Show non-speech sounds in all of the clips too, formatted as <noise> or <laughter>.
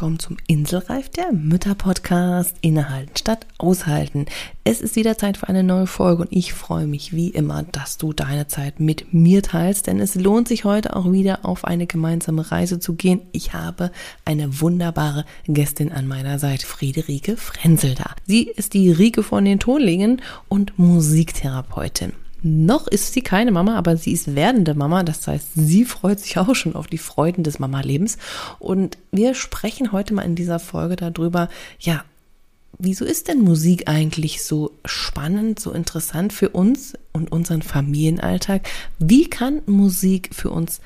Willkommen zum Inselreif der Mütter Podcast Innehalten statt aushalten. Es ist wieder Zeit für eine neue Folge und ich freue mich wie immer, dass du deine Zeit mit mir teilst, denn es lohnt sich heute auch wieder auf eine gemeinsame Reise zu gehen. Ich habe eine wunderbare Gästin an meiner Seite, Friederike Frenzel da. Sie ist die Rike von den Tonlingen und Musiktherapeutin. Noch ist sie keine Mama, aber sie ist werdende Mama. Das heißt, sie freut sich auch schon auf die Freuden des Mama-Lebens. Und wir sprechen heute mal in dieser Folge darüber, ja, wieso ist denn Musik eigentlich so spannend, so interessant für uns und unseren Familienalltag? Wie kann Musik für uns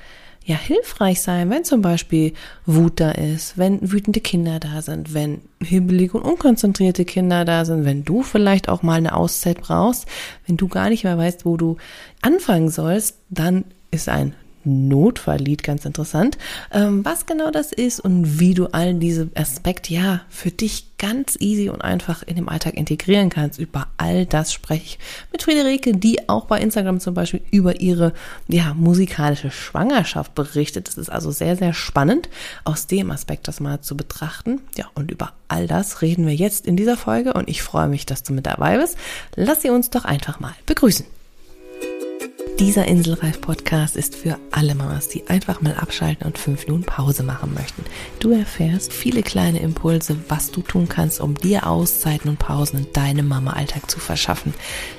ja hilfreich sein, wenn zum Beispiel Wut da ist, wenn wütende Kinder da sind, wenn hibbelige und unkonzentrierte Kinder da sind, wenn du vielleicht auch mal eine Auszeit brauchst, wenn du gar nicht mehr weißt, wo du anfangen sollst, dann ist ein Notfalllied, ganz interessant, ähm, was genau das ist und wie du all diese Aspekte ja für dich ganz easy und einfach in dem Alltag integrieren kannst. Über all das spreche ich mit Friederike, die auch bei Instagram zum Beispiel über ihre ja musikalische Schwangerschaft berichtet. Das ist also sehr, sehr spannend, aus dem Aspekt das mal zu betrachten. Ja, und über all das reden wir jetzt in dieser Folge und ich freue mich, dass du mit dabei bist. Lass sie uns doch einfach mal begrüßen. Dieser Inselreif-Podcast ist für alle Mamas, die einfach mal abschalten und fünf Minuten Pause machen möchten. Du erfährst viele kleine Impulse, was du tun kannst, um dir Auszeiten und Pausen in deinem Mama-Alltag zu verschaffen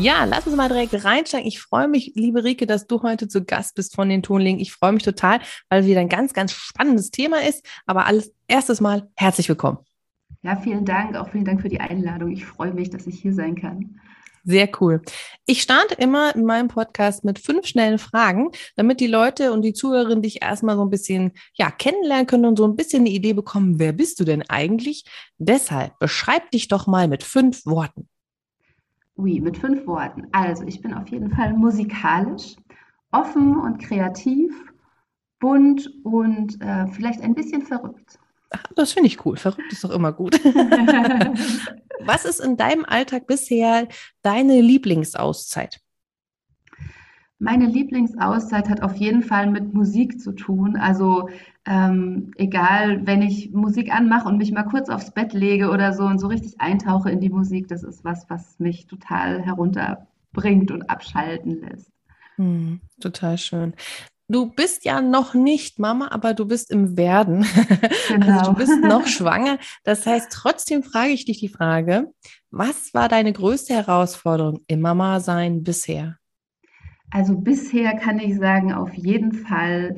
Ja, lass uns mal direkt reinsteigen. Ich freue mich, liebe Rike, dass du heute zu Gast bist von den Tonlingen. Ich freue mich total, weil wieder ein ganz, ganz spannendes Thema ist. Aber alles erstes Mal herzlich willkommen. Ja, vielen Dank. Auch vielen Dank für die Einladung. Ich freue mich, dass ich hier sein kann. Sehr cool. Ich starte immer in meinem Podcast mit fünf schnellen Fragen, damit die Leute und die Zuhörerinnen dich erstmal so ein bisschen ja, kennenlernen können und so ein bisschen eine Idee bekommen, wer bist du denn eigentlich? Deshalb beschreib dich doch mal mit fünf Worten. Ui, mit fünf Worten. Also, ich bin auf jeden Fall musikalisch, offen und kreativ, bunt und äh, vielleicht ein bisschen verrückt. Ach, das finde ich cool. Verrückt ist doch immer gut. <laughs> Was ist in deinem Alltag bisher deine Lieblingsauszeit? Meine Lieblingsauszeit hat auf jeden Fall mit Musik zu tun. Also ähm, egal, wenn ich Musik anmache und mich mal kurz aufs Bett lege oder so und so richtig eintauche in die Musik, das ist was, was mich total herunterbringt und abschalten lässt. Hm, total schön. Du bist ja noch nicht Mama, aber du bist im Werden. Genau. <laughs> Also du bist noch <laughs> schwanger. Das heißt, trotzdem frage ich dich die Frage, was war deine größte Herausforderung im Mama-Sein bisher? Also bisher kann ich sagen, auf jeden Fall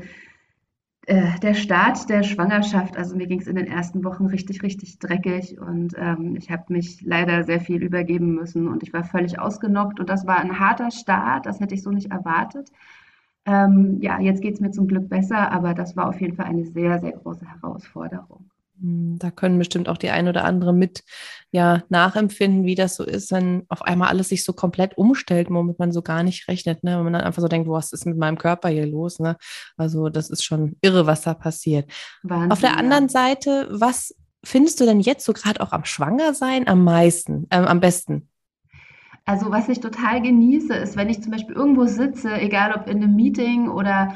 der Start der Schwangerschaft, also mir ging es in den ersten Wochen richtig, richtig dreckig und ähm, ich habe mich leider sehr viel übergeben müssen und ich war völlig ausgenockt und das war ein harter Start, das hätte ich so nicht erwartet. Ähm, ja, jetzt geht es mir zum Glück besser, aber das war auf jeden Fall eine sehr, sehr große Herausforderung. Hm, da können bestimmt auch die ein oder andere mit ja nachempfinden, wie das so ist, wenn auf einmal alles sich so komplett umstellt, womit man so gar nicht rechnet, ne? Wenn man dann einfach so denkt, was ist mit meinem Körper hier los, ne? Also das ist schon irre, was da passiert. Wahnsinn, auf der anderen ja. Seite, was findest du denn jetzt so gerade auch am Schwangersein am meisten, äh, am besten? Also was ich total genieße, ist, wenn ich zum Beispiel irgendwo sitze, egal ob in einem Meeting oder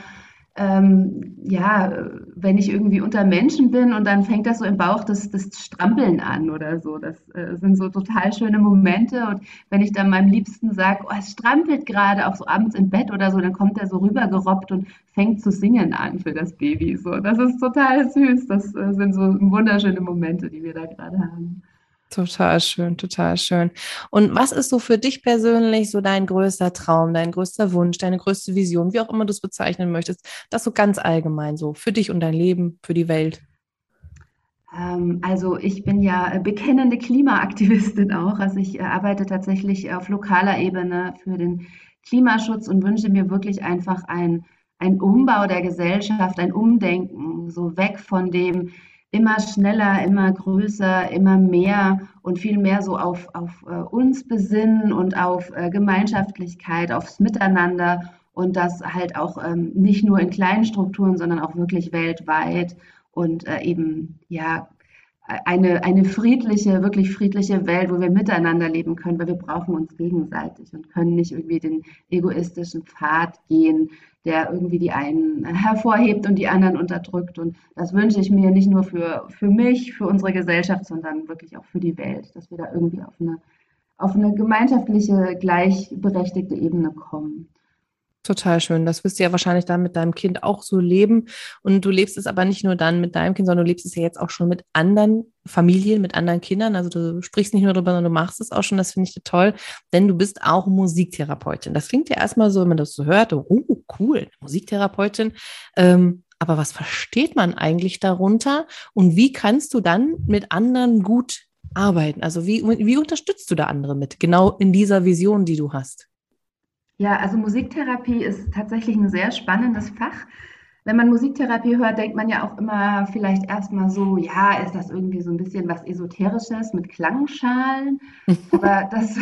ähm, ja, wenn ich irgendwie unter Menschen bin und dann fängt das so im Bauch das, das Strampeln an oder so. Das äh, sind so total schöne Momente. Und wenn ich dann meinem Liebsten sage, oh, es strampelt gerade, auch so abends im Bett oder so, dann kommt er so rübergerobbt und fängt zu singen an für das Baby. So, das ist total süß. Das äh, sind so wunderschöne Momente, die wir da gerade haben. Total schön, total schön. Und was ist so für dich persönlich so dein größter Traum, dein größter Wunsch, deine größte Vision, wie auch immer du es bezeichnen möchtest? Das so ganz allgemein so für dich und dein Leben, für die Welt. Ähm, also ich bin ja bekennende Klimaaktivistin auch. Also ich äh, arbeite tatsächlich auf lokaler Ebene für den Klimaschutz und wünsche mir wirklich einfach ein, ein Umbau der Gesellschaft, ein Umdenken, so weg von dem, immer schneller, immer größer, immer mehr und viel mehr so auf, auf äh, uns besinnen und auf äh, Gemeinschaftlichkeit, aufs Miteinander und das halt auch ähm, nicht nur in kleinen Strukturen, sondern auch wirklich weltweit und äh, eben ja eine, eine friedliche, wirklich friedliche Welt, wo wir miteinander leben können, weil wir brauchen uns gegenseitig und können nicht irgendwie den egoistischen Pfad gehen, der irgendwie die einen <laughs> hervorhebt und die anderen unterdrückt. Und das wünsche ich mir nicht nur für, für mich, für unsere Gesellschaft, sondern wirklich auch für die Welt, dass wir da irgendwie auf eine, auf eine gemeinschaftliche, gleichberechtigte Ebene kommen. Total schön. Das wirst du ja wahrscheinlich dann mit deinem Kind auch so leben. Und du lebst es aber nicht nur dann mit deinem Kind, sondern du lebst es ja jetzt auch schon mit anderen Familien, mit anderen Kindern. Also du sprichst nicht nur darüber, sondern du machst es auch schon. Das finde ich toll, denn du bist auch Musiktherapeutin. Das klingt ja erstmal so, wenn man das so hört, oh cool, Musiktherapeutin. Ähm, aber was versteht man eigentlich darunter? Und wie kannst du dann mit anderen gut arbeiten? Also wie, wie unterstützt du da andere mit? Genau in dieser Vision, die du hast. Ja, also Musiktherapie ist tatsächlich ein sehr spannendes Fach. Wenn man Musiktherapie hört, denkt man ja auch immer vielleicht erstmal so, ja, ist das irgendwie so ein bisschen was Esoterisches mit Klangschalen? <laughs> aber das,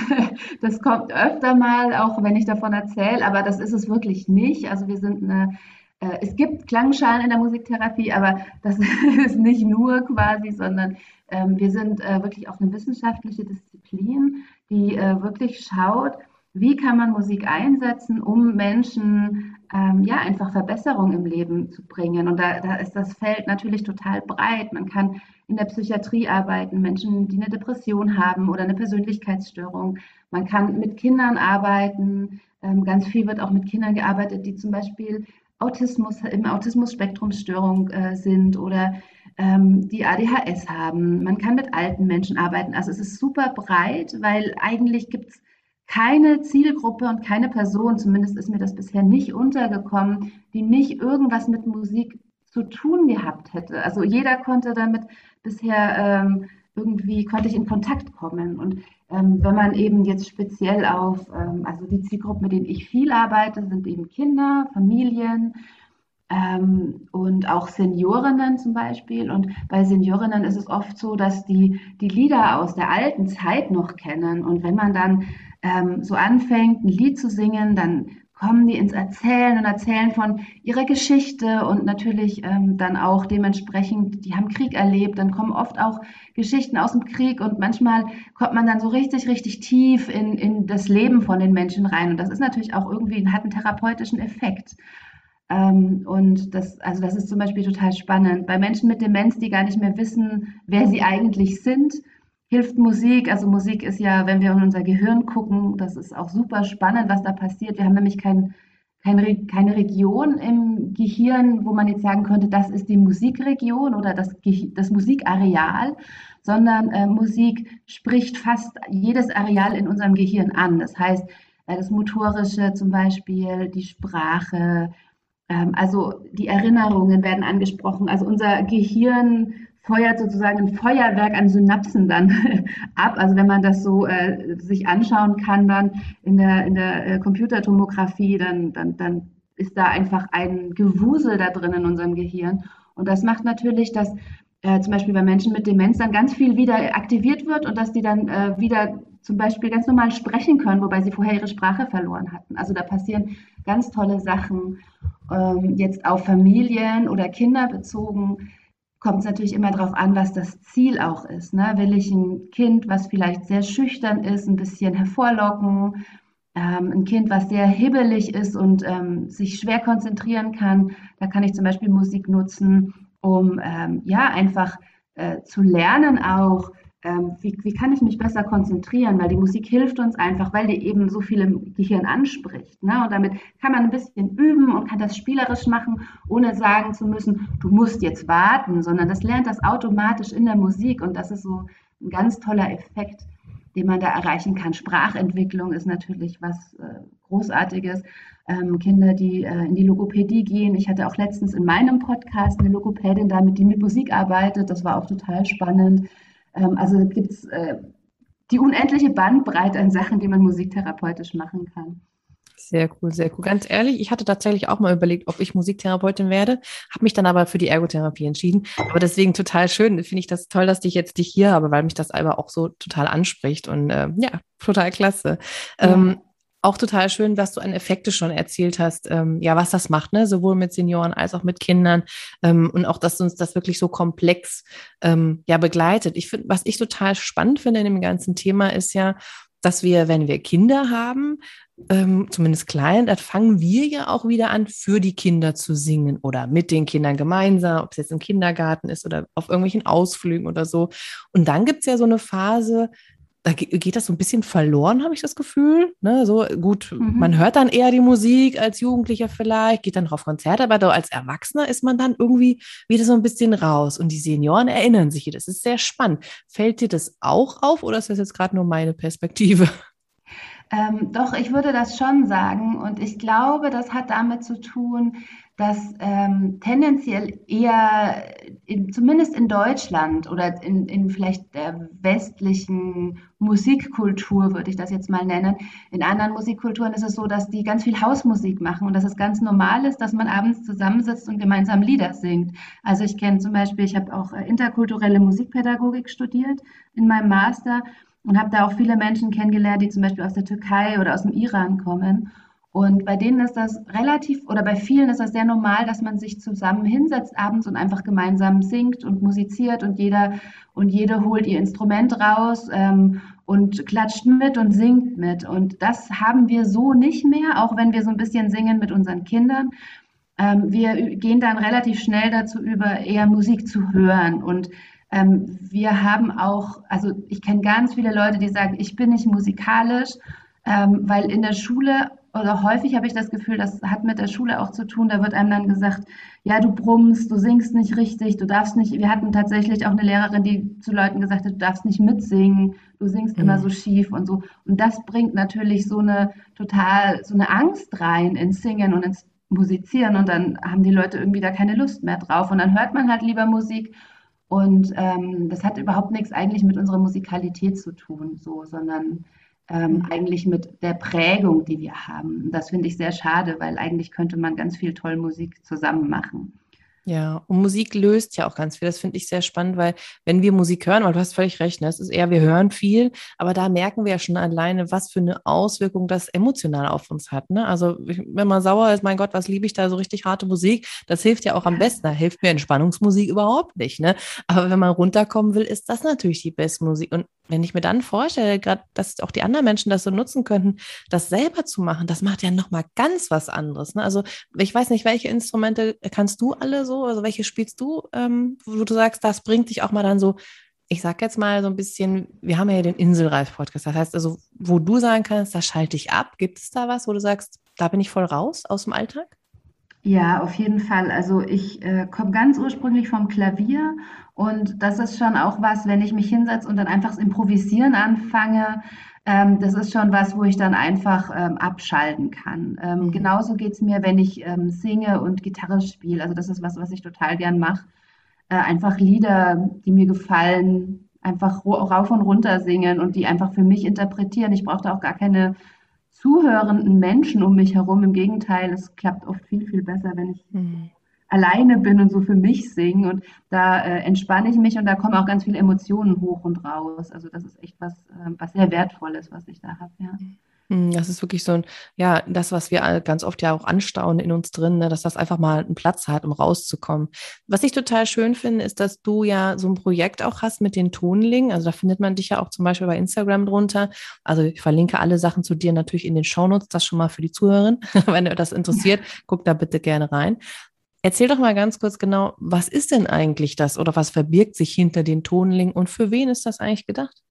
das kommt öfter mal, auch wenn ich davon erzähle, aber das ist es wirklich nicht. Also wir sind eine, äh, es gibt Klangschalen in der Musiktherapie, aber das <laughs> ist nicht nur quasi, sondern ähm, wir sind äh, wirklich auch eine wissenschaftliche Disziplin, die äh, wirklich schaut, wie kann man Musik einsetzen, um Menschen ähm, ja einfach Verbesserungen im Leben zu bringen. Und da, da ist das Feld natürlich total breit. Man kann in der Psychiatrie arbeiten, Menschen, die eine Depression haben oder eine Persönlichkeitsstörung. Man kann mit Kindern arbeiten. Ähm, ganz viel wird auch mit Kindern gearbeitet, die zum Beispiel Autismus, im Autismus-Spektrumsstörung äh, sind oder ähm, die ADHS haben. Man kann mit alten Menschen arbeiten. Also es ist super breit, weil eigentlich gibt es keine Zielgruppe und keine Person, zumindest ist mir das bisher nicht untergekommen, die nicht irgendwas mit Musik zu tun gehabt hätte. Also jeder konnte damit bisher ähm, irgendwie, konnte ich in Kontakt kommen. Und ähm, wenn man eben jetzt speziell auf, ähm, also die Zielgruppen, mit denen ich viel arbeite, sind eben Kinder, Familien, ähm, und auch Seniorinnen zum Beispiel. Und bei Seniorinnen ist es oft so, dass die die Lieder aus der alten Zeit noch kennen. Und wenn man dann ähm, so anfängt, ein Lied zu singen, dann kommen die ins Erzählen und erzählen von ihrer Geschichte und natürlich ähm, dann auch dementsprechend, die haben Krieg erlebt, dann kommen oft auch Geschichten aus dem Krieg und manchmal kommt man dann so richtig, richtig tief in, in das Leben von den Menschen rein und das ist natürlich auch irgendwie, hat einen therapeutischen Effekt. Ähm, und das, also das ist zum Beispiel total spannend. Bei Menschen mit Demenz, die gar nicht mehr wissen, wer sie eigentlich sind, hilft Musik. Also Musik ist ja, wenn wir in unser Gehirn gucken, das ist auch super spannend, was da passiert. Wir haben nämlich kein, kein, keine Region im Gehirn, wo man jetzt sagen könnte, das ist die Musikregion oder das, das Musikareal, sondern äh, Musik spricht fast jedes Areal in unserem Gehirn an. Das heißt, äh, das Motorische zum Beispiel, die Sprache, ähm, also die Erinnerungen werden angesprochen. Also unser Gehirn feuert sozusagen ein Feuerwerk an Synapsen dann <laughs> ab. Also wenn man das so äh, sich anschauen kann dann in der, in der äh, Computertomographie, dann, dann, dann ist da einfach ein Gewusel da drin in unserem Gehirn. Und das macht natürlich, dass äh, zum Beispiel bei Menschen mit Demenz dann ganz viel wieder aktiviert wird und dass die dann äh, wieder zum Beispiel ganz normal sprechen können, wobei sie vorher ihre Sprache verloren hatten. Also da passieren ganz tolle Sachen. Ähm, jetzt auf Familien oder Kinder bezogen kommt es natürlich immer darauf an, was das Ziel auch ist. Ne? Will ich ein Kind, was vielleicht sehr schüchtern ist, ein bisschen hervorlocken? Ähm, ein Kind, was sehr hibbelig ist und ähm, sich schwer konzentrieren kann, da kann ich zum Beispiel Musik nutzen, um ähm, ja einfach äh, zu lernen auch, ähm, wie, wie kann ich mich besser konzentrieren, weil die Musik hilft uns einfach, weil die eben so viel im Gehirn anspricht. Ne? Und damit kann man ein bisschen üben und kann das spielerisch machen, ohne sagen zu müssen, du musst jetzt warten, sondern das lernt das automatisch in der Musik und das ist so ein ganz toller Effekt, den man da erreichen kann. Sprachentwicklung ist natürlich was äh, Großartiges. Ähm, Kinder, die äh, in die Logopädie gehen. Ich hatte auch letztens in meinem Podcast eine Logopädin damit, die mit Musik arbeitet. Das war auch total spannend. Ähm, also gibt es äh, die unendliche Bandbreite an Sachen, die man musiktherapeutisch machen kann. Sehr cool, sehr cool. Ganz ehrlich, ich hatte tatsächlich auch mal überlegt, ob ich Musiktherapeutin werde, habe mich dann aber für die Ergotherapie entschieden. Aber deswegen total schön, finde ich das toll, dass ich jetzt dich hier habe, weil mich das aber auch so total anspricht und äh, ja, total klasse. Ja. Ähm, auch total schön, was du an Effekte schon erzählt hast, ähm, ja, was das macht, ne? sowohl mit Senioren als auch mit Kindern ähm, und auch, dass uns das wirklich so komplex ähm, ja begleitet. Ich finde, was ich total spannend finde in dem ganzen Thema ist ja, dass wir, wenn wir Kinder haben, ähm, zumindest klein, dann fangen wir ja auch wieder an, für die Kinder zu singen oder mit den Kindern gemeinsam, ob es jetzt im Kindergarten ist oder auf irgendwelchen Ausflügen oder so. Und dann gibt es ja so eine Phase, da geht das so ein bisschen verloren, habe ich das Gefühl. Ne? So gut, mhm. man hört dann eher die Musik als Jugendlicher vielleicht, geht dann auf Konzerte, aber als Erwachsener ist man dann irgendwie wieder so ein bisschen raus. Und die Senioren erinnern sich hier. Das ist sehr spannend. Fällt dir das auch auf oder ist das jetzt gerade nur meine Perspektive? Ähm, doch, ich würde das schon sagen. Und ich glaube, das hat damit zu tun, dass ähm, tendenziell eher, in, zumindest in Deutschland oder in, in vielleicht der westlichen Musikkultur, würde ich das jetzt mal nennen, in anderen Musikkulturen ist es so, dass die ganz viel Hausmusik machen und dass es ganz normal ist, dass man abends zusammensitzt und gemeinsam Lieder singt. Also ich kenne zum Beispiel, ich habe auch äh, interkulturelle Musikpädagogik studiert in meinem Master und habe da auch viele Menschen kennengelernt, die zum Beispiel aus der Türkei oder aus dem Iran kommen. Und bei denen ist das relativ, oder bei vielen ist das sehr normal, dass man sich zusammen hinsetzt abends und einfach gemeinsam singt und musiziert und jeder und jede holt ihr Instrument raus ähm, und klatscht mit und singt mit. Und das haben wir so nicht mehr, auch wenn wir so ein bisschen singen mit unseren Kindern. Ähm, wir gehen dann relativ schnell dazu über, eher Musik zu hören und ähm, wir haben auch, also ich kenne ganz viele Leute, die sagen, ich bin nicht musikalisch, ähm, weil in der Schule oder häufig habe ich das Gefühl, das hat mit der Schule auch zu tun. Da wird einem dann gesagt, ja, du brummst, du singst nicht richtig, du darfst nicht. Wir hatten tatsächlich auch eine Lehrerin, die zu Leuten gesagt hat, du darfst nicht mitsingen, du singst mhm. immer so schief und so. Und das bringt natürlich so eine total, so eine Angst rein ins Singen und ins Musizieren. Und dann haben die Leute irgendwie da keine Lust mehr drauf. Und dann hört man halt lieber Musik und ähm, das hat überhaupt nichts eigentlich mit unserer Musikalität zu tun, so, sondern ähm, mhm. eigentlich mit der Prägung, die wir haben. Das finde ich sehr schade, weil eigentlich könnte man ganz viel toll Musik zusammen machen. Ja, und Musik löst ja auch ganz viel. Das finde ich sehr spannend, weil wenn wir Musik hören, weil du hast völlig recht, ne, es ist eher, wir hören viel, aber da merken wir ja schon alleine, was für eine Auswirkung das emotional auf uns hat. Ne? Also wenn man sauer ist, mein Gott, was liebe ich da so richtig harte Musik, das hilft ja auch am besten. Da hilft mir Entspannungsmusik überhaupt nicht. Ne? Aber wenn man runterkommen will, ist das natürlich die beste Musik. Und wenn ich mir dann vorstelle, gerade, dass auch die anderen Menschen das so nutzen könnten, das selber zu machen, das macht ja nochmal ganz was anderes. Ne? Also ich weiß nicht, welche Instrumente kannst du alle so, also welche spielst du, ähm, wo du sagst, das bringt dich auch mal dann so, ich sag jetzt mal so ein bisschen, wir haben ja den Inselreif-Podcast, das heißt also, wo du sagen kannst, da schalte ich ab, gibt es da was, wo du sagst, da bin ich voll raus aus dem Alltag? Ja, auf jeden Fall. Also ich äh, komme ganz ursprünglich vom Klavier und das ist schon auch was, wenn ich mich hinsetze und dann einfach das Improvisieren anfange, ähm, das ist schon was, wo ich dann einfach ähm, abschalten kann. Ähm, mhm. Genauso geht es mir, wenn ich ähm, singe und Gitarre spiele. Also das ist was, was ich total gern mache. Äh, einfach Lieder, die mir gefallen, einfach rauf und runter singen und die einfach für mich interpretieren. Ich brauche da auch gar keine zuhörenden Menschen um mich herum. Im Gegenteil, es klappt oft viel, viel besser, wenn ich mhm. alleine bin und so für mich singe. Und da äh, entspanne ich mich und da kommen auch ganz viele Emotionen hoch und raus. Also das ist echt was, äh, was sehr Wertvolles, was ich da habe, ja. Mhm. Hm, das ist wirklich so ein, ja, das, was wir ganz oft ja auch anstauen in uns drin, ne, dass das einfach mal einen Platz hat, um rauszukommen. Was ich total schön finde, ist, dass du ja so ein Projekt auch hast mit den Tonlingen. Also da findet man dich ja auch zum Beispiel bei Instagram drunter. Also ich verlinke alle Sachen zu dir natürlich in den Shownotes, das schon mal für die Zuhörerin. <laughs> Wenn ihr das interessiert, guckt da bitte gerne rein. Erzähl doch mal ganz kurz genau, was ist denn eigentlich das oder was verbirgt sich hinter den Tonlingen und für wen ist das eigentlich gedacht?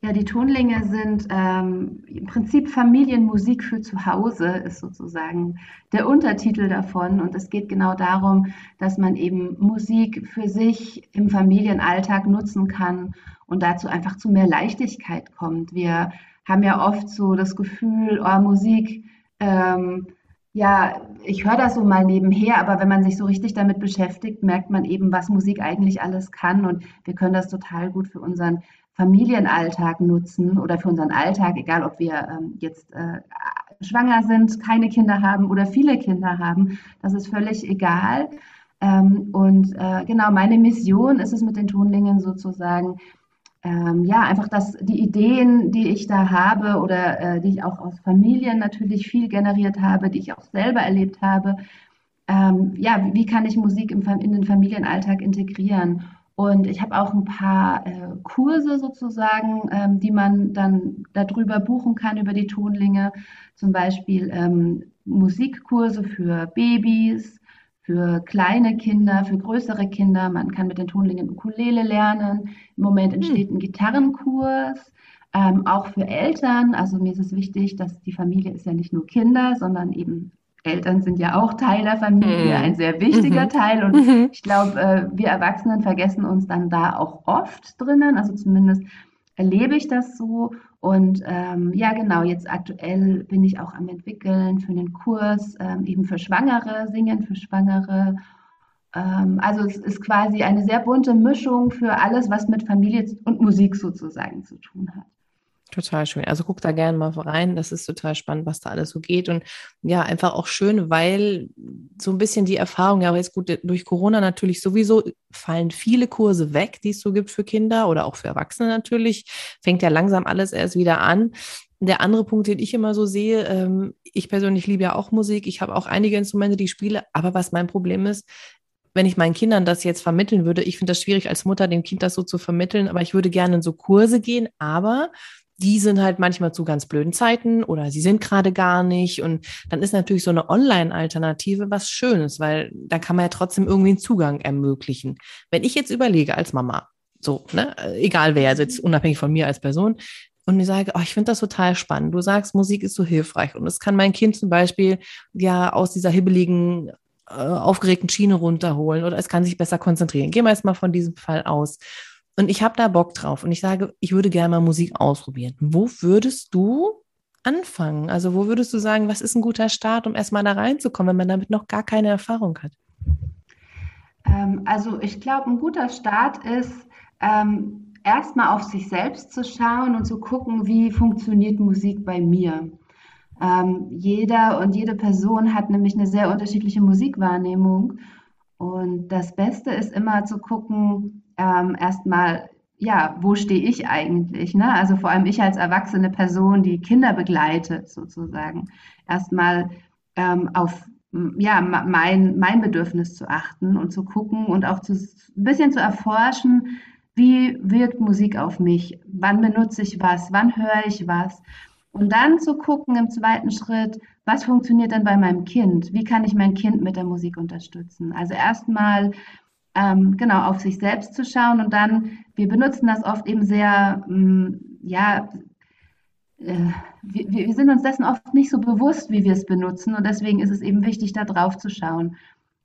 Ja, die Tonlinge sind ähm, im Prinzip Familienmusik für zu Hause, ist sozusagen der Untertitel davon. Und es geht genau darum, dass man eben Musik für sich im Familienalltag nutzen kann und dazu einfach zu mehr Leichtigkeit kommt. Wir haben ja oft so das Gefühl, oh, Musik, ähm, ja, ich höre das so mal nebenher, aber wenn man sich so richtig damit beschäftigt, merkt man eben, was Musik eigentlich alles kann. Und wir können das total gut für unseren Familienalltag nutzen oder für unseren Alltag, egal ob wir ähm, jetzt äh, schwanger sind, keine Kinder haben oder viele Kinder haben. Das ist völlig egal. Ähm, und äh, genau, meine Mission ist es mit den Tonlingen sozusagen, ähm, ja, einfach dass die Ideen, die ich da habe oder äh, die ich auch aus Familien natürlich viel generiert habe, die ich auch selber erlebt habe, ähm, ja, wie kann ich Musik im, in den Familienalltag integrieren? Und ich habe auch ein paar äh, Kurse sozusagen, ähm, die man dann darüber buchen kann, über die Tonlinge. Zum Beispiel ähm, Musikkurse für Babys, für kleine Kinder, für größere Kinder. Man kann mit den Tonlingen Ukulele lernen. Im Moment hm. entsteht ein Gitarrenkurs. Ähm, auch für Eltern, also mir ist es wichtig, dass die Familie ist ja nicht nur Kinder, sondern eben Eltern sind ja auch Teil der Familie, mhm. ein sehr wichtiger mhm. Teil. Und mhm. ich glaube, äh, wir Erwachsenen vergessen uns dann da auch oft drinnen. Also zumindest erlebe ich das so. Und ähm, ja, genau, jetzt aktuell bin ich auch am entwickeln für einen Kurs, ähm, eben für Schwangere, Singen für Schwangere. Ähm, also es ist quasi eine sehr bunte Mischung für alles, was mit Familie und Musik sozusagen zu tun hat. Total schön. Also guck da gerne mal rein. Das ist total spannend, was da alles so geht. Und ja, einfach auch schön, weil so ein bisschen die Erfahrung, ja, aber jetzt gut, durch Corona natürlich sowieso fallen viele Kurse weg, die es so gibt für Kinder oder auch für Erwachsene natürlich. Fängt ja langsam alles erst wieder an. Der andere Punkt, den ich immer so sehe, ähm, ich persönlich liebe ja auch Musik. Ich habe auch einige Instrumente, die ich spiele. Aber was mein Problem ist, wenn ich meinen Kindern das jetzt vermitteln würde, ich finde das schwierig als Mutter, dem Kind das so zu vermitteln, aber ich würde gerne in so Kurse gehen, aber die sind halt manchmal zu ganz blöden Zeiten oder sie sind gerade gar nicht. Und dann ist natürlich so eine Online-Alternative was Schönes, weil da kann man ja trotzdem irgendwie einen Zugang ermöglichen. Wenn ich jetzt überlege als Mama, so, ne, egal wer, also jetzt unabhängig von mir als Person, und mir sage, oh, ich finde das total spannend. Du sagst, Musik ist so hilfreich und es kann mein Kind zum Beispiel ja aus dieser hibbeligen, äh, aufgeregten Schiene runterholen oder es kann sich besser konzentrieren. Gehen wir jetzt mal von diesem Fall aus. Und ich habe da Bock drauf und ich sage, ich würde gerne mal Musik ausprobieren. Wo würdest du anfangen? Also wo würdest du sagen, was ist ein guter Start, um erstmal da reinzukommen, wenn man damit noch gar keine Erfahrung hat? Ähm, also ich glaube, ein guter Start ist, ähm, erstmal auf sich selbst zu schauen und zu gucken, wie funktioniert Musik bei mir. Ähm, jeder und jede Person hat nämlich eine sehr unterschiedliche Musikwahrnehmung. Und das Beste ist immer zu gucken, ähm, erstmal, ja, wo stehe ich eigentlich? Ne? Also vor allem ich als erwachsene Person, die Kinder begleitet, sozusagen, erstmal ähm, auf ja, mein, mein Bedürfnis zu achten und zu gucken und auch zu, ein bisschen zu erforschen, wie wirkt Musik auf mich? Wann benutze ich was? Wann höre ich was? Und dann zu gucken im zweiten Schritt, was funktioniert denn bei meinem Kind? Wie kann ich mein Kind mit der Musik unterstützen? Also erstmal ähm, genau auf sich selbst zu schauen und dann, wir benutzen das oft eben sehr, ähm, ja, äh, wir, wir, sind uns dessen oft nicht so bewusst, wie wir es benutzen und deswegen ist es eben wichtig, da drauf zu schauen.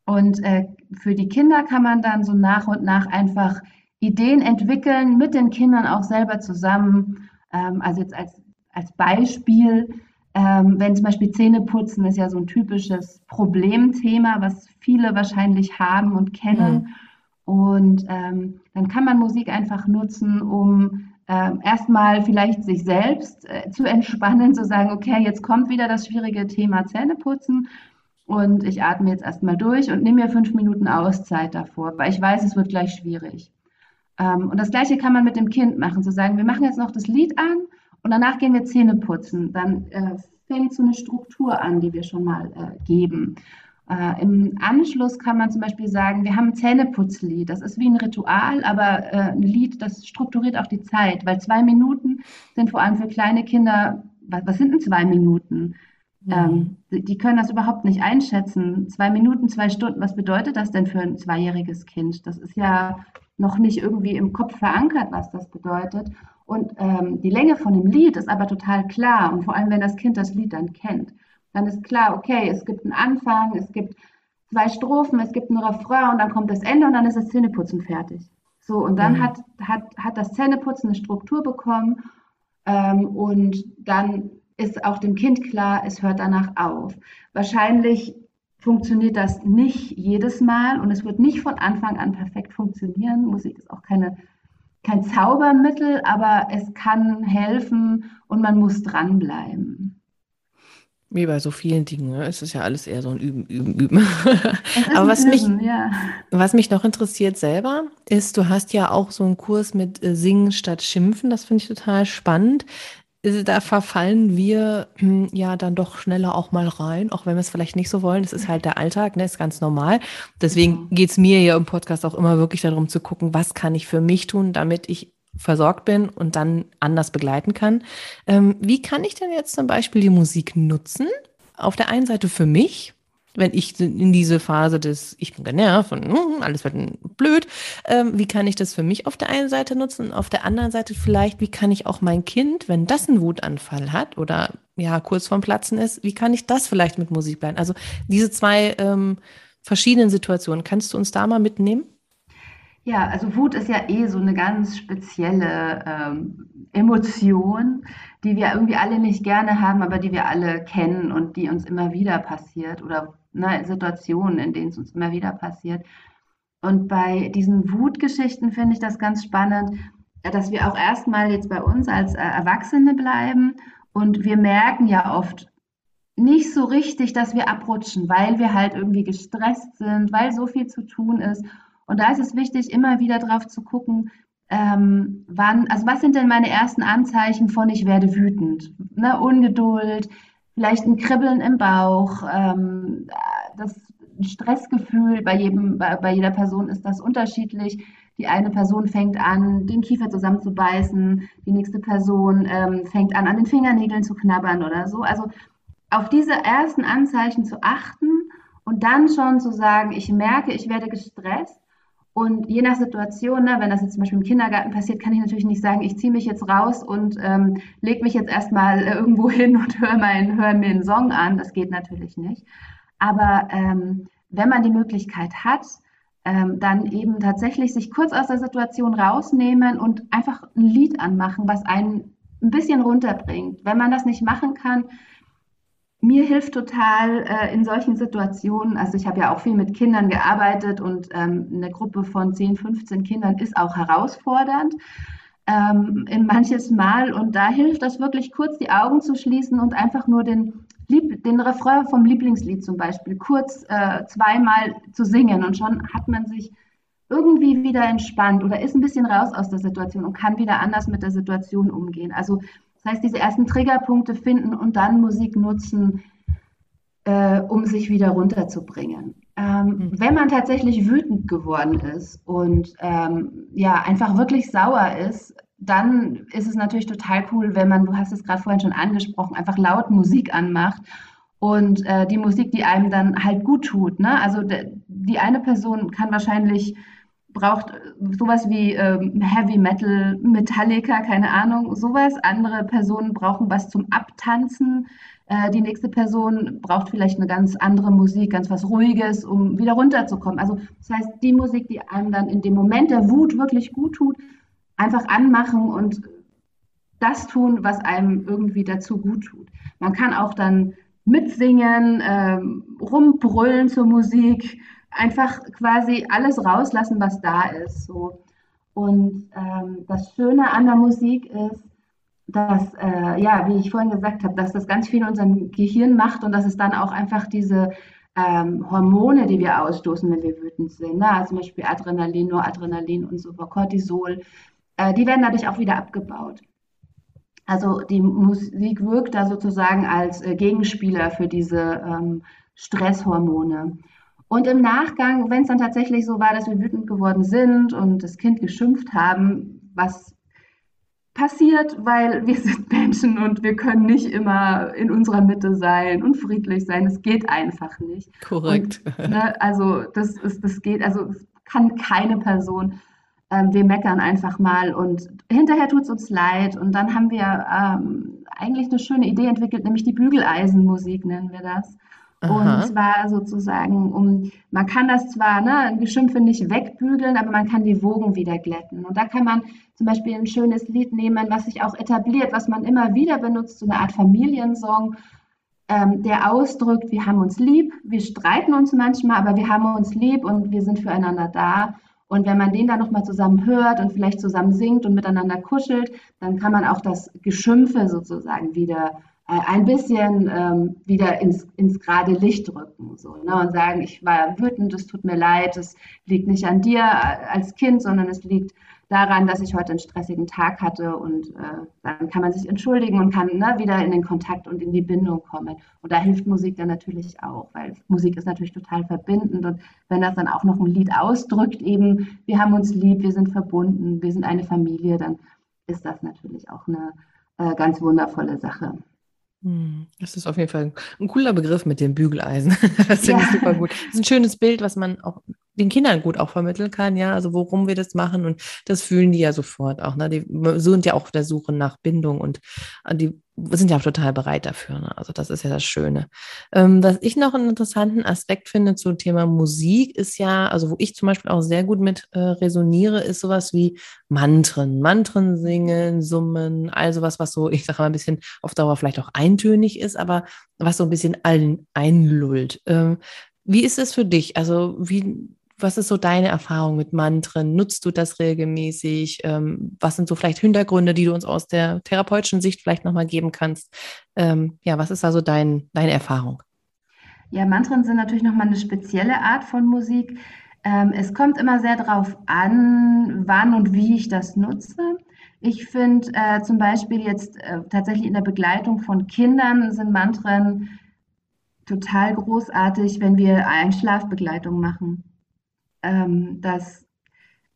Und äh, für die Kinder kann man dann so nach und nach einfach Ideen entwickeln, mit den Kindern auch selber zusammen. Ähm, also jetzt als, als Beispiel, ähm, wenn zum Beispiel Zähneputzen ist ja so ein typisches Problemthema, was viele wahrscheinlich haben und kennen. Mhm. Und ähm, dann kann man Musik einfach nutzen, um ähm, erstmal vielleicht sich selbst äh, zu entspannen, zu sagen, okay, jetzt kommt wieder das schwierige Thema Zähneputzen und ich atme jetzt erstmal durch und nehme mir fünf Minuten Auszeit davor, weil ich weiß, es wird gleich schwierig. Ähm, und das gleiche kann man mit dem Kind machen, zu sagen, wir machen jetzt noch das Lied an und danach gehen wir Zähne putzen. Dann äh, fängt so eine Struktur an, die wir schon mal äh, geben. Äh, Im Anschluss kann man zum Beispiel sagen, wir haben ein Zähneputzlied. Das ist wie ein Ritual, aber äh, ein Lied, das strukturiert auch die Zeit, weil zwei Minuten sind vor allem für kleine Kinder, was, was sind denn zwei Minuten? Mhm. Ähm, die, die können das überhaupt nicht einschätzen. Zwei Minuten, zwei Stunden, was bedeutet das denn für ein zweijähriges Kind? Das ist ja noch nicht irgendwie im Kopf verankert, was das bedeutet. Und ähm, die Länge von dem Lied ist aber total klar. Und vor allem, wenn das Kind das Lied dann kennt, dann ist klar, okay, es gibt einen Anfang, es gibt zwei Strophen, es gibt einen Refrain und dann kommt das Ende und dann ist das Zähneputzen fertig. So, und dann mhm. hat, hat, hat das Zähneputzen eine Struktur bekommen ähm, und dann ist auch dem Kind klar, es hört danach auf. Wahrscheinlich funktioniert das nicht jedes Mal und es wird nicht von Anfang an perfekt funktionieren. Musik ist auch keine kein Zaubermittel, aber es kann helfen und man muss dranbleiben. Wie bei so vielen Dingen, ne? es ist ja alles eher so ein Üben, Üben, Üben. <laughs> Aber was, Üben, mich, ja. was mich noch interessiert selber, ist, du hast ja auch so einen Kurs mit äh, Singen statt Schimpfen, das finde ich total spannend. Da verfallen wir hm, ja dann doch schneller auch mal rein, auch wenn wir es vielleicht nicht so wollen. Das ist halt der Alltag, ne? ist ganz normal. Deswegen genau. geht es mir ja im Podcast auch immer wirklich darum zu gucken, was kann ich für mich tun, damit ich versorgt bin und dann anders begleiten kann. Ähm, wie kann ich denn jetzt zum Beispiel die Musik nutzen? Auf der einen Seite für mich, wenn ich in diese Phase des, ich bin genervt und uh, alles wird blöd, ähm, wie kann ich das für mich auf der einen Seite nutzen und auf der anderen Seite vielleicht, wie kann ich auch mein Kind, wenn das einen Wutanfall hat oder ja kurz vorm Platzen ist, wie kann ich das vielleicht mit Musik bleiben? Also diese zwei ähm, verschiedenen Situationen, kannst du uns da mal mitnehmen? Ja, also Wut ist ja eh so eine ganz spezielle ähm, Emotion, die wir irgendwie alle nicht gerne haben, aber die wir alle kennen und die uns immer wieder passiert oder ne, Situationen, in denen es uns immer wieder passiert. Und bei diesen Wutgeschichten finde ich das ganz spannend, dass wir auch erstmal jetzt bei uns als äh, Erwachsene bleiben und wir merken ja oft nicht so richtig, dass wir abrutschen, weil wir halt irgendwie gestresst sind, weil so viel zu tun ist. Und da ist es wichtig, immer wieder drauf zu gucken, ähm, wann, also was sind denn meine ersten Anzeichen von ich werde wütend? Ne, Ungeduld, vielleicht ein Kribbeln im Bauch, ähm, das Stressgefühl bei jedem, bei, bei, jeder Person ist das unterschiedlich. Die eine Person fängt an, den Kiefer zusammenzubeißen, die nächste Person ähm, fängt an, an den Fingernägeln zu knabbern oder so. Also auf diese ersten Anzeichen zu achten und dann schon zu sagen, ich merke, ich werde gestresst und je nach Situation, ne, wenn das jetzt zum Beispiel im Kindergarten passiert, kann ich natürlich nicht sagen, ich ziehe mich jetzt raus und ähm, lege mich jetzt erstmal äh, irgendwo <laughs> hin und höre hör mir einen Song an. Das geht natürlich nicht. Aber ähm, wenn man die Möglichkeit hat, ähm, dann eben tatsächlich sich kurz aus der Situation rausnehmen und einfach ein Lied anmachen, was einen ein bisschen runterbringt. Wenn man das nicht machen kann, mir hilft total äh, in solchen Situationen, also ich habe ja auch viel mit Kindern gearbeitet und ähm, eine Gruppe von 10, 15 Kindern ist auch herausfordernd ähm, in manches Mal und da hilft das wirklich kurz die Augen zu schließen und einfach nur den, Lieb den Refrain vom Lieblingslied zum Beispiel kurz äh, zweimal zu singen und schon hat man sich irgendwie wieder entspannt oder ist ein bisschen raus aus der Situation und kann wieder anders mit der Situation umgehen. Also das heißt, diese ersten Triggerpunkte finden und dann Musik nutzen, äh, um sich wieder runterzubringen. Ähm, mhm. Wenn man tatsächlich wütend geworden ist und ähm, ja einfach wirklich sauer ist, dann ist es natürlich total cool, wenn man, du hast es gerade vorhin schon angesprochen, einfach laut Musik anmacht und äh, die Musik, die einem dann halt gut tut. Ne? Also die eine Person kann wahrscheinlich braucht sowas wie ähm, Heavy Metal, Metallica, keine Ahnung, sowas. Andere Personen brauchen was zum Abtanzen. Äh, die nächste Person braucht vielleicht eine ganz andere Musik, ganz was Ruhiges, um wieder runterzukommen. Also das heißt, die Musik, die einem dann in dem Moment der Wut wirklich gut tut, einfach anmachen und das tun, was einem irgendwie dazu gut tut. Man kann auch dann mitsingen, ähm, rumbrüllen zur Musik, einfach quasi alles rauslassen, was da ist. So. Und ähm, das Schöne an der Musik ist, dass, äh, ja, wie ich vorhin gesagt habe, dass das ganz viel in unserem Gehirn macht und dass es dann auch einfach diese ähm, Hormone, die wir ausstoßen, wenn wir wütend sind, ne? also zum Beispiel Adrenalin, Noradrenalin und so, Cortisol, äh, die werden dadurch auch wieder abgebaut. Also die Musik wirkt da sozusagen als äh, Gegenspieler für diese ähm, Stresshormone. Und im Nachgang, wenn es dann tatsächlich so war, dass wir wütend geworden sind und das Kind geschimpft haben, was passiert, weil wir sind <laughs> Menschen und wir können nicht immer in unserer Mitte sein und friedlich sein. Es geht einfach nicht. Korrekt. Und, ne, also das ist, das geht, also kann keine Person. Ähm, wir meckern einfach mal und hinterher tut es uns leid. Und dann haben wir ähm, eigentlich eine schöne Idee entwickelt, nämlich die Bügeleisenmusik nennen wir das. Aha. Und zwar sozusagen, um, man kann das zwar, ne, ein Geschimpfe nicht wegbügeln, aber man kann die Wogen wieder glätten. Und da kann man zum Beispiel ein schönes Lied nehmen, was sich auch etabliert, was man immer wieder benutzt, so eine Art Familiensong, ähm, der ausdrückt, wir haben uns lieb, wir streiten uns manchmal, aber wir haben uns lieb und wir sind füreinander da. Und wenn man den dann nochmal zusammen hört und vielleicht zusammen singt und miteinander kuschelt, dann kann man auch das Geschimpfe sozusagen wieder ein bisschen ähm, wieder ins, ins gerade Licht rücken so, ne? und sagen, ich war wütend, es tut mir leid, es liegt nicht an dir als Kind, sondern es liegt daran, dass ich heute einen stressigen Tag hatte und äh, dann kann man sich entschuldigen und kann ne, wieder in den Kontakt und in die Bindung kommen. Und da hilft Musik dann natürlich auch, weil Musik ist natürlich total verbindend und wenn das dann auch noch ein Lied ausdrückt, eben, wir haben uns lieb, wir sind verbunden, wir sind eine Familie, dann ist das natürlich auch eine äh, ganz wundervolle Sache. Hm, das ist auf jeden Fall ein cooler Begriff mit dem Bügeleisen. <laughs> Das finde ja. ich super gut. Das ist ein schönes Bild, was man auch den Kindern gut auch vermitteln kann, ja, also worum wir das machen und das fühlen die ja sofort auch, ne? Die sind ja auch auf der Suche nach Bindung und äh, die sind ja auch total bereit dafür, ne? Also das ist ja das Schöne. Ähm, was ich noch einen interessanten Aspekt finde zum Thema Musik ist ja, also wo ich zum Beispiel auch sehr gut mit äh, resoniere, ist sowas wie Mantren, Mantren singen, summen, also was, was so, <laughs> ich sage mal ein bisschen auf Dauer vielleicht auch eintönig ist, aber was so ein bisschen allen einlullt. Ähm, wie ist es für dich? Also wie was ist so deine Erfahrung mit Mantren? Nutzt du das regelmäßig? Ähm, was sind so vielleicht Hintergründe, die du uns aus der therapeutischen Sicht vielleicht nochmal geben kannst? Ähm, ja, was ist also dein, deine Erfahrung? Ja, Mantren sind natürlich nochmal eine spezielle Art von Musik. Ähm, es kommt immer sehr darauf an, wann und wie ich das nutze. Ich finde äh, zum Beispiel jetzt äh, tatsächlich in der Begleitung von Kindern sind Mantren total großartig, wenn wir Einschlafbegleitung machen. Ähm, das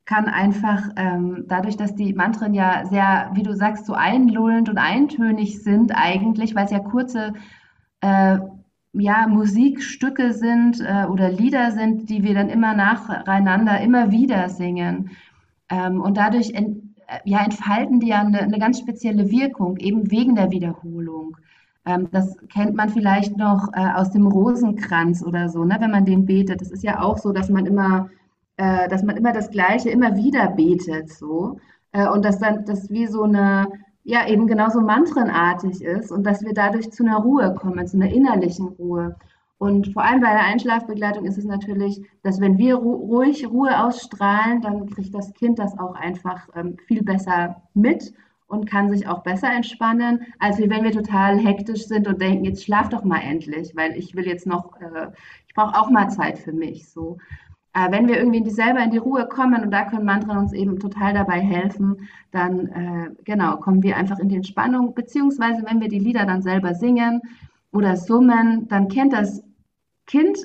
kann einfach ähm, dadurch, dass die Mantren ja sehr, wie du sagst, so einlullend und eintönig sind eigentlich, weil es ja kurze äh, ja, Musikstücke sind äh, oder Lieder sind, die wir dann immer nacheinander immer wieder singen. Ähm, und dadurch ent, äh, ja, entfalten die ja eine, eine, ganz spezielle Wirkung, eben wegen der Wiederholung. Ähm, das kennt man vielleicht noch äh, aus dem Rosenkranz oder so, ne, wenn man den betet. Das ist ja auch so, dass man immer, äh, dass man immer das Gleiche immer wieder betet, so. Äh, und dass dann das wie so eine, ja, eben genauso mantrenartig ist und dass wir dadurch zu einer Ruhe kommen, zu einer innerlichen Ruhe. Und vor allem bei der Einschlafbegleitung ist es natürlich, dass wenn wir ru ruhig Ruhe ausstrahlen, dann kriegt das Kind das auch einfach ähm, viel besser mit und kann sich auch besser entspannen, als wenn wir total hektisch sind und denken, jetzt schlaf doch mal endlich, weil ich will jetzt noch, äh, ich brauche auch mal Zeit für mich. So. Äh, wenn wir irgendwie in die, selber in die Ruhe kommen und da können Mantren uns eben total dabei helfen, dann äh, genau kommen wir einfach in die Entspannung, beziehungsweise wenn wir die Lieder dann selber singen oder summen, dann kennt das Kind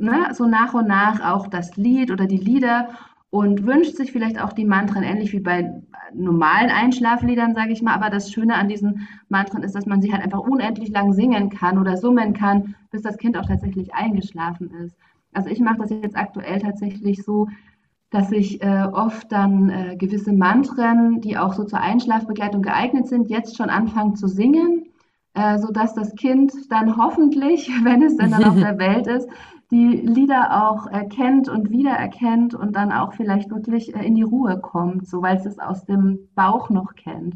ne, so nach und nach auch das Lied oder die Lieder und wünscht sich vielleicht auch die Mantren, ähnlich wie bei normalen Einschlafliedern, sage ich mal. Aber das Schöne an diesen Mantren ist, dass man sie halt einfach unendlich lang singen kann oder summen kann, bis das Kind auch tatsächlich eingeschlafen ist. Also ich mache das jetzt aktuell tatsächlich so, dass ich äh, oft dann äh, gewisse Mantren, die auch so zur Einschlafbegleitung geeignet sind, jetzt schon anfangen zu singen, äh, sodass das Kind dann hoffentlich, <laughs> wenn es denn dann auf der <laughs> Welt ist, die Lieder auch erkennt und wiedererkennt und dann auch vielleicht wirklich äh, in die Ruhe kommt, so weil es es aus dem Bauch noch kennt.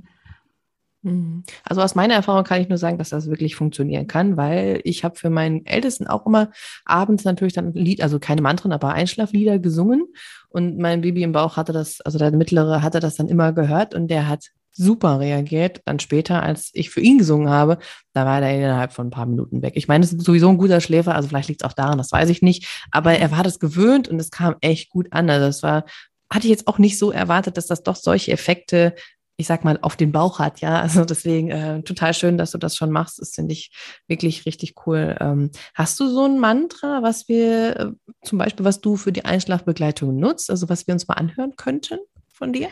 Mhm. Also aus meiner Erfahrung kann ich nur sagen, dass das wirklich funktionieren kann, weil ich habe für meinen Ältesten auch immer abends natürlich dann Lied, also keine Mantren, aber Einschlaflieder gesungen und mein Baby im Bauch hatte das, also der mittlere hatte das dann immer gehört und der hat super reagiert. Dann später, als ich für ihn gesungen habe, da war er innerhalb von ein paar Minuten weg. Ich meine, es ist sowieso ein guter Schläfer, also vielleicht liegt es auch daran, das weiß ich nicht. Aber er war das gewöhnt und es kam echt gut an. Also es war, hatte ich jetzt auch nicht so erwartet, dass das doch solche Effekte ich sag mal, auf den Bauch hat, ja. Also deswegen äh, total schön, dass du das schon machst. Das finde ich wirklich richtig cool. Ähm, hast du so ein Mantra, was wir äh, zum Beispiel, was du für die Einschlafbegleitung nutzt, also was wir uns mal anhören könnten von dir?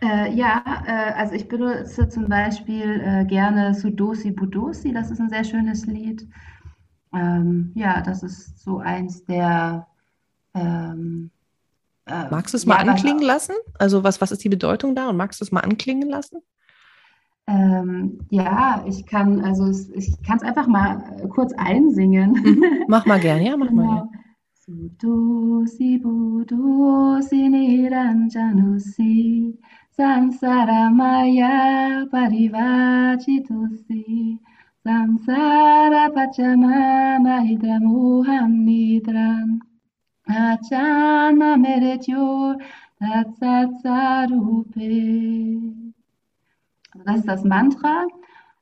Äh, ja, äh, also ich benutze zum Beispiel äh, gerne Sudosi Budosi, das ist ein sehr schönes Lied. Ähm, ja, das ist so eins der. Ähm, äh, magst du es mal ja, anklingen lassen? Also, was, was ist die Bedeutung da und magst du es mal anklingen lassen? Ähm, ja, ich kann also es, ich kann es einfach mal äh, kurz einsingen. Mhm. Mach mal gern, ja, mach genau. mal gern. Sudosi Budosi Niranjanusi Samsaramaya parivachitusi Samsara pachama mahidramuham nidram Achana meretyor tatsatsarupe. Also das ist das Mantra.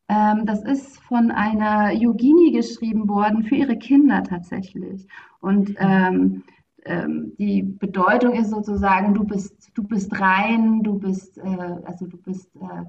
Ähm, das ist von einer Yogini geschrieben worden für ihre Kinder tatsächlich. Und ähm, ähm, die Bedeutung ist sozusagen, du bist, du bist rein, du bist, äh, also du bist äh,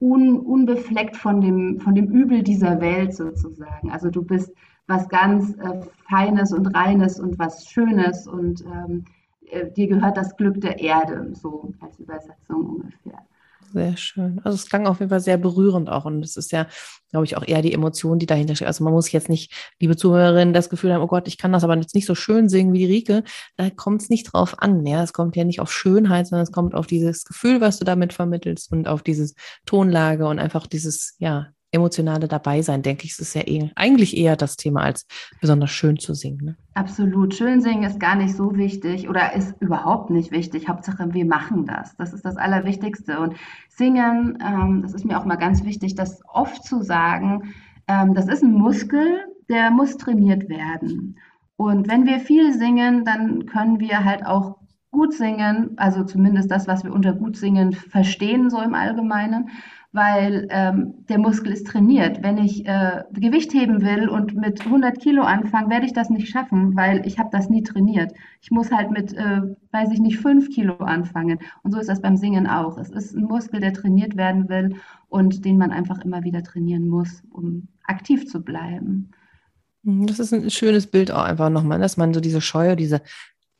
un, unbefleckt von dem, von dem Übel dieser Welt sozusagen. Also du bist was ganz äh, Feines und Reines und was Schönes und ähm, äh, dir gehört das Glück der Erde, so als Übersetzung ungefähr. Sehr schön. Also es klang auf jeden Fall sehr berührend auch. Und es ist ja, glaube ich, auch eher die Emotion, die dahinter steht. Also man muss jetzt nicht, liebe Zuhörerinnen, das Gefühl haben, oh Gott, ich kann das aber jetzt nicht so schön singen wie die Rike. Da kommt es nicht drauf an. Ja, es kommt ja nicht auf Schönheit, sondern es kommt auf dieses Gefühl, was du damit vermittelst und auf dieses Tonlage und einfach dieses, ja, emotionale dabei sein, denke ich, ist ja eh, eigentlich eher das Thema, als besonders schön zu singen. Ne? Absolut. Schön singen ist gar nicht so wichtig oder ist überhaupt nicht wichtig. Hauptsache, wir machen das. Das ist das Allerwichtigste. Und singen, ähm, das ist mir auch mal ganz wichtig, das oft zu sagen, ähm, das ist ein Muskel, der muss trainiert werden. Und wenn wir viel singen, dann können wir halt auch gut singen, also zumindest das, was wir unter gut singen verstehen, so im Allgemeinen weil ähm, der Muskel ist trainiert. Wenn ich äh, Gewicht heben will und mit 100 Kilo anfange, werde ich das nicht schaffen, weil ich habe das nie trainiert. Ich muss halt mit, äh, weiß ich nicht, 5 Kilo anfangen. Und so ist das beim Singen auch. Es ist ein Muskel, der trainiert werden will und den man einfach immer wieder trainieren muss, um aktiv zu bleiben. Das ist ein schönes Bild auch einfach nochmal, dass man so diese Scheue, diese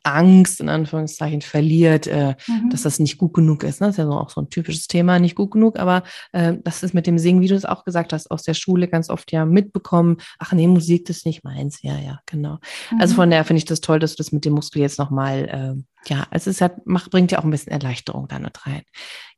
Angst in Anführungszeichen verliert, äh, mhm. dass das nicht gut genug ist. Ne? Das ist ja so auch so ein typisches Thema, nicht gut genug, aber äh, das ist mit dem Singen, wie du es auch gesagt hast, aus der Schule ganz oft ja mitbekommen. Ach nee, Musik, das ist nicht meins. Ja, ja, genau. Also mhm. Also von daher finde ich das toll, dass du das mit dem Muskel jetzt nochmal, äh, ja, es ist halt, macht, bringt ja auch ein bisschen Erleichterung da mit rein.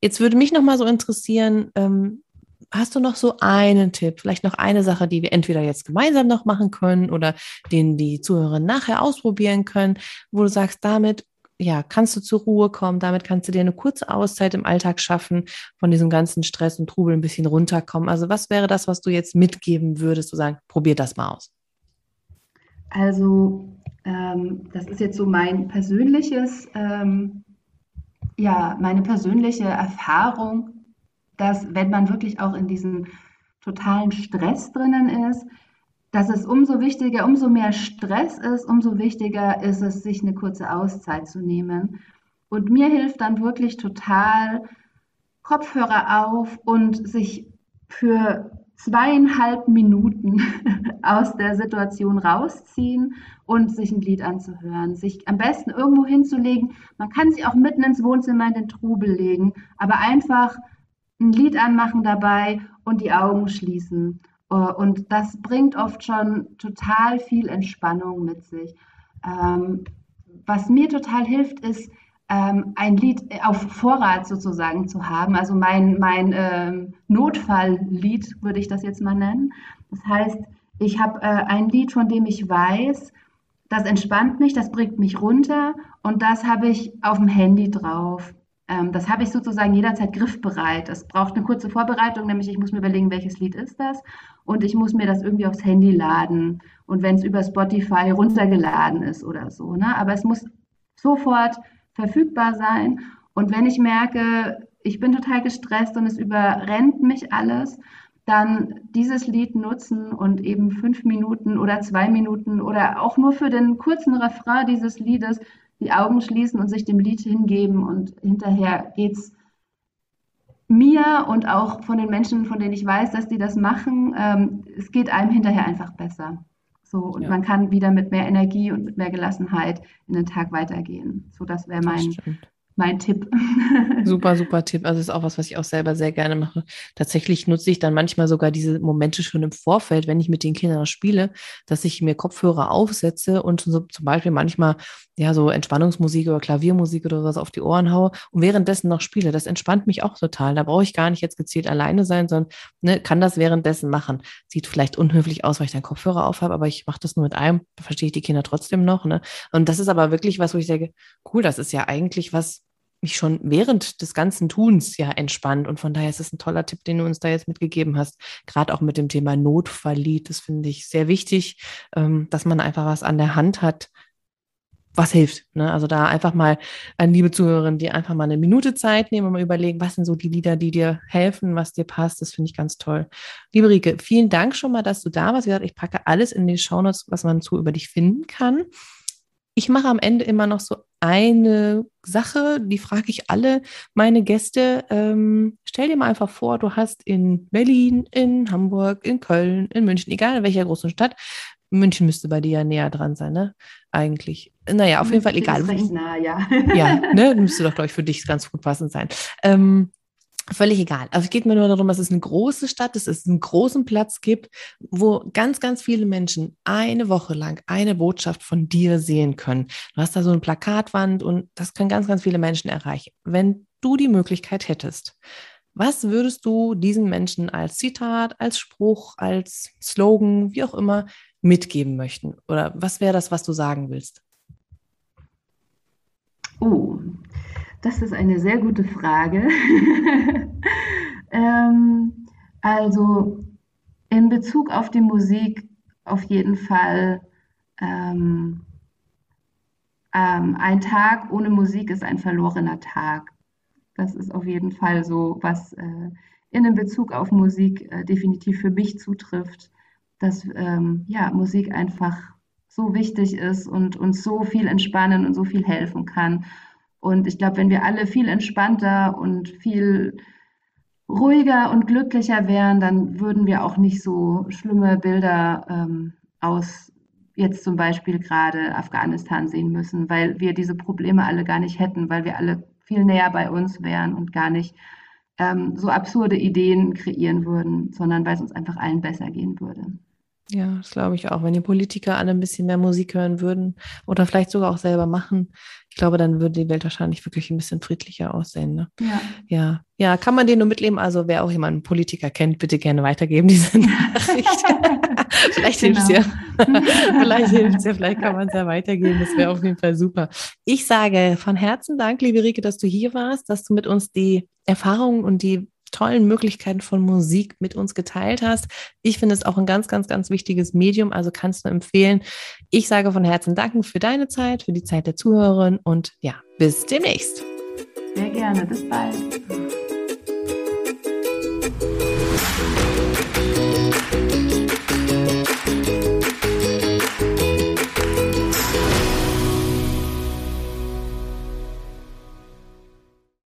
Jetzt würde mich nochmal so interessieren, ähm, hast du noch so einen Tipp, vielleicht noch eine Sache, die wir entweder jetzt gemeinsam noch machen können oder den die Zuhörer nachher ausprobieren können, wo du sagst, damit ja, kannst du zur Ruhe kommen, damit kannst du dir eine kurze Auszeit im Alltag schaffen, von diesem ganzen Stress und Trubel ein bisschen runterkommen. Also was wäre das, was du jetzt mitgeben würdest, zu sagen, probier das mal aus? Also ähm, das ist jetzt so mein persönliches, ähm, ja, meine persönliche Erfahrung dass wenn man wirklich auch in diesem totalen Stress drinnen ist, dass es umso wichtiger, umso mehr Stress ist, umso wichtiger ist es, sich eine kurze Auszeit zu nehmen. Und mir hilft dann wirklich total Kopfhörer auf und sich für zweieinhalb Minuten <laughs> aus der Situation rausziehen und sich ein Lied anzuhören, sich am besten irgendwo hinzulegen. Man kann sich auch mitten ins Wohnzimmer in den Trubel legen, aber einfach ein Lied anmachen dabei und die Augen schließen. Äh, und das bringt oft schon total viel Entspannung mit sich. Ähm, was mir total hilft, ist, ähm, ein Lied auf Vorrat sozusagen zu haben. Also mein, mein ähm, Notfalllied würde ich das jetzt mal nennen. Das heißt, ich habe äh, ein Lied, von dem ich weiß, das entspannt mich, das bringt mich runter und das habe ich auf dem Handy drauf. Ähm, das habe ich sozusagen jederzeit griffbereit. Es braucht eine kurze Vorbereitung, nämlich ich muss mir überlegen, welches Lied ist das und ich muss mir das irgendwie aufs Handy laden und wenn es über Spotify runtergeladen ist oder so. Ne? Aber es muss sofort verfügbar sein und wenn ich merke, ich bin total gestresst und es überrennt mich alles, dann dieses Lied nutzen und eben fünf Minuten oder zwei Minuten oder auch nur für den kurzen Refrain dieses Liedes die Augen schließen und sich dem Lied hingeben und hinterher geht es mir und auch von den Menschen, von denen ich weiß, dass die das machen, ähm, es geht einem hinterher einfach besser. So, und ja. man kann wieder mit mehr Energie und mit mehr Gelassenheit in den Tag weitergehen. So, das wäre mein, mein Tipp. <laughs> Super, super Tipp. Also ist auch was, was ich auch selber sehr gerne mache. Tatsächlich nutze ich dann manchmal sogar diese Momente schon im Vorfeld, wenn ich mit den Kindern spiele, dass ich mir Kopfhörer aufsetze und so zum Beispiel manchmal ja so Entspannungsmusik oder Klaviermusik oder was auf die Ohren haue und währenddessen noch spiele. Das entspannt mich auch total. Da brauche ich gar nicht jetzt gezielt alleine sein, sondern ne, kann das währenddessen machen. Sieht vielleicht unhöflich aus, weil ich dann Kopfhörer aufhabe, aber ich mache das nur mit einem, verstehe ich die Kinder trotzdem noch. Ne? Und das ist aber wirklich was, wo ich sage, cool, das ist ja eigentlich was, mich schon während des ganzen Tuns ja entspannt. Und von daher ist es ein toller Tipp, den du uns da jetzt mitgegeben hast. Gerade auch mit dem Thema Notfalllied. Das finde ich sehr wichtig, ähm, dass man einfach was an der Hand hat, was hilft. Ne? Also da einfach mal an liebe Zuhörerinnen, die einfach mal eine Minute Zeit nehmen und mal überlegen, was sind so die Lieder, die dir helfen, was dir passt. Das finde ich ganz toll. Liebe Rike, vielen Dank schon mal, dass du da warst. Wie gesagt, ich packe alles in die Shownotes, was man so über dich finden kann. Ich mache am Ende immer noch so eine Sache, die frage ich alle meine Gäste. Ähm, stell dir mal einfach vor, du hast in Berlin, in Hamburg, in Köln, in München, egal in welcher großen Stadt, München müsste bei dir ja näher dran sein, ne? Eigentlich. Naja, auf jeden Fall egal. Ist nah, ja. ja, ne? Müsste doch, glaube ich, für dich ganz gut passend sein. Ähm, völlig egal. Also es geht mir nur darum, dass es eine große Stadt ist, dass es einen großen Platz gibt, wo ganz, ganz viele Menschen eine Woche lang eine Botschaft von dir sehen können. Du hast da so eine Plakatwand und das können ganz, ganz viele Menschen erreichen. Wenn du die Möglichkeit hättest, was würdest du diesen Menschen als Zitat, als Spruch, als Slogan, wie auch immer, mitgeben möchten? Oder was wäre das, was du sagen willst? Oh, das ist eine sehr gute Frage. <laughs> ähm, also in Bezug auf die Musik auf jeden Fall ähm, ähm, ein Tag ohne Musik ist ein verlorener Tag. Das ist auf jeden Fall so, was äh, in Bezug auf Musik äh, definitiv für mich zutrifft dass ähm, ja, Musik einfach so wichtig ist und uns so viel entspannen und so viel helfen kann. Und ich glaube, wenn wir alle viel entspannter und viel ruhiger und glücklicher wären, dann würden wir auch nicht so schlimme Bilder ähm, aus jetzt zum Beispiel gerade Afghanistan sehen müssen, weil wir diese Probleme alle gar nicht hätten, weil wir alle viel näher bei uns wären und gar nicht ähm, so absurde Ideen kreieren würden, sondern weil es uns einfach allen besser gehen würde. Ja, das glaube ich auch. Wenn die Politiker alle ein bisschen mehr Musik hören würden oder vielleicht sogar auch selber machen, ich glaube, dann würde die Welt wahrscheinlich wirklich ein bisschen friedlicher aussehen. Ne? Ja. ja. Ja, kann man den nur mitleben. Also wer auch jemanden Politiker kennt, bitte gerne weitergeben, diese <laughs> Nachricht. <laughs> vielleicht genau. hilft es ja. <laughs> vielleicht hilft es ja, vielleicht kann man es ja weitergeben. Das wäre auf jeden Fall super. Ich sage von Herzen Dank, liebe Rike, dass du hier warst, dass du mit uns die Erfahrungen und die tollen Möglichkeiten von Musik mit uns geteilt hast. Ich finde es auch ein ganz, ganz, ganz wichtiges Medium, also kannst du empfehlen. Ich sage von Herzen Danken für deine Zeit, für die Zeit der Zuhörerin und ja, bis demnächst. Sehr gerne, bis bald.